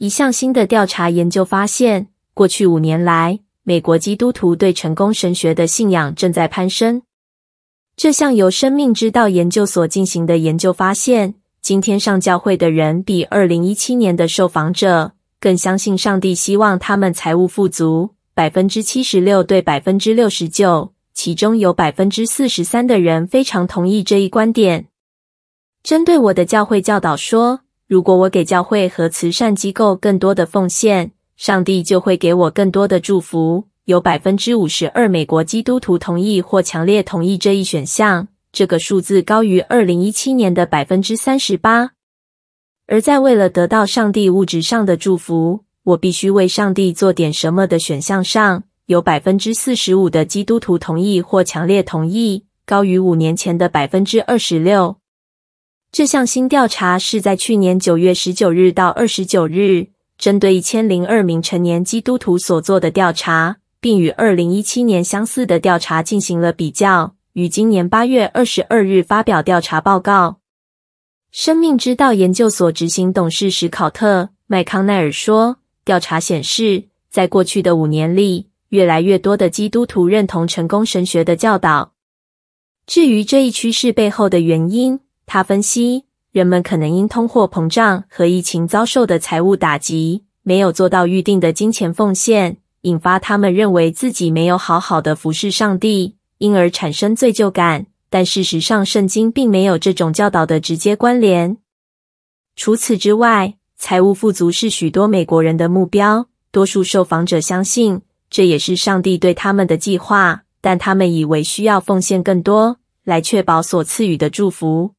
一项新的调查研究发现，过去五年来，美国基督徒对成功神学的信仰正在攀升。这项由生命之道研究所进行的研究发现，今天上教会的人比二零一七年的受访者更相信上帝希望他们财务富足，百分之七十六对百分之六十九，其中有百分之四十三的人非常同意这一观点。针对我的教会教导说，如果我给教会和慈善机构更多的奉献，上帝就会给我更多的祝福。有百分之五十二美国基督徒同意或强烈同意这一选项，这个数字高于二零一七年的百分之三十八。而在为了得到上帝物质上的祝福，我必须为上帝做点什么的选项上，有百分之四十五的基督徒同意或强烈同意，高于五年前的百分之二十六。这项新调查是在去年九月十九日到二十九日，针对一千零二名成年基督徒所做的调查。并与二零一七年相似的调查进行了比较，于今年八月二十二日发表调查报告。生命之道研究所执行董事史考特·麦康奈尔说：“调查显示，在过去的五年里，越来越多的基督徒认同成功神学的教导。至于这一趋势背后的原因，他分析，人们可能因通货膨胀和疫情遭受的财务打击，没有做到预定的金钱奉献。”引发他们认为自己没有好好的服侍上帝，因而产生罪疚感。但事实上，圣经并没有这种教导的直接关联。除此之外，财务富足是许多美国人的目标。多数受访者相信这也是上帝对他们的计划，但他们以为需要奉献更多来确保所赐予的祝福。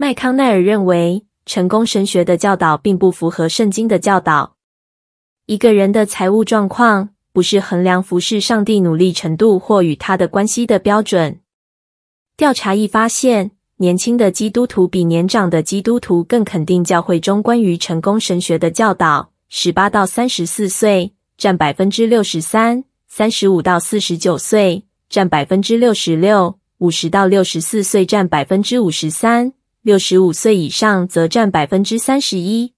麦康奈尔认为，成功神学的教导并不符合圣经的教导。一个人的财务状况不是衡量服侍上帝努力程度或与他的关系的标准。调查亦发现，年轻的基督徒比年长的基督徒更肯定教会中关于成功神学的教导。十八到三十四岁占百分之六十三，三十五到四十九岁占百分之六十六，五十到六十四岁占百分之五十三，六十五岁以上则占百分之三十一。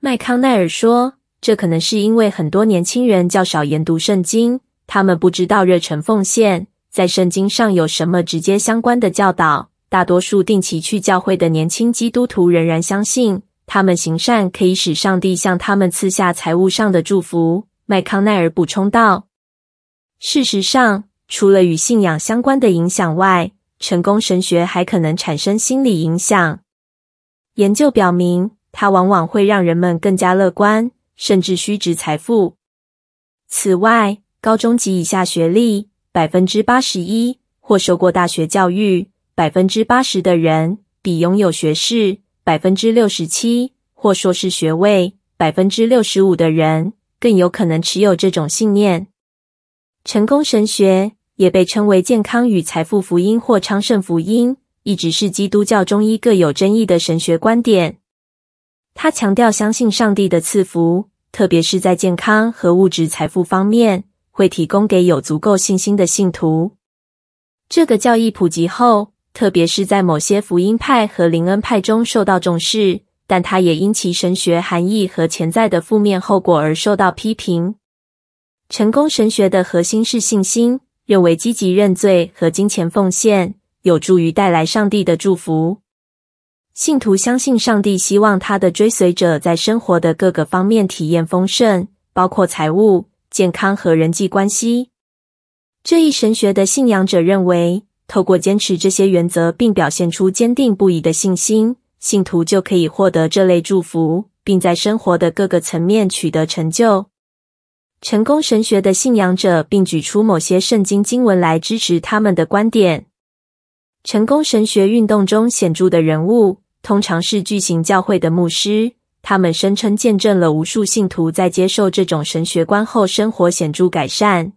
麦康奈尔说。这可能是因为很多年轻人较少研读圣经，他们不知道热忱奉献在圣经上有什么直接相关的教导。大多数定期去教会的年轻基督徒仍然相信，他们行善可以使上帝向他们赐下财务上的祝福。麦康奈尔补充道：“事实上，除了与信仰相关的影响外，成功神学还可能产生心理影响。研究表明，它往往会让人们更加乐观。”甚至虚值财富。此外，高中及以下学历，百分之八十一或受过大学教育，百分之八十的人比拥有学士，百分之六十七或硕士学位，百分之六十五的人更有可能持有这种信念。成功神学也被称为健康与财富福音或昌盛福音，一直是基督教中一个有争议的神学观点。他强调相信上帝的赐福。特别是在健康和物质财富方面，会提供给有足够信心的信徒。这个教义普及后，特别是在某些福音派和灵恩派中受到重视，但它也因其神学含义和潜在的负面后果而受到批评。成功神学的核心是信心，认为积极认罪和金钱奉献有助于带来上帝的祝福。信徒相信上帝希望他的追随者在生活的各个方面体验丰盛，包括财务、健康和人际关系。这一神学的信仰者认为，透过坚持这些原则并表现出坚定不移的信心，信徒就可以获得这类祝福，并在生活的各个层面取得成就。成功神学的信仰者并举出某些圣经经文来支持他们的观点。成功神学运动中显著的人物，通常是巨型教会的牧师。他们声称见证了无数信徒在接受这种神学观后生活显著改善。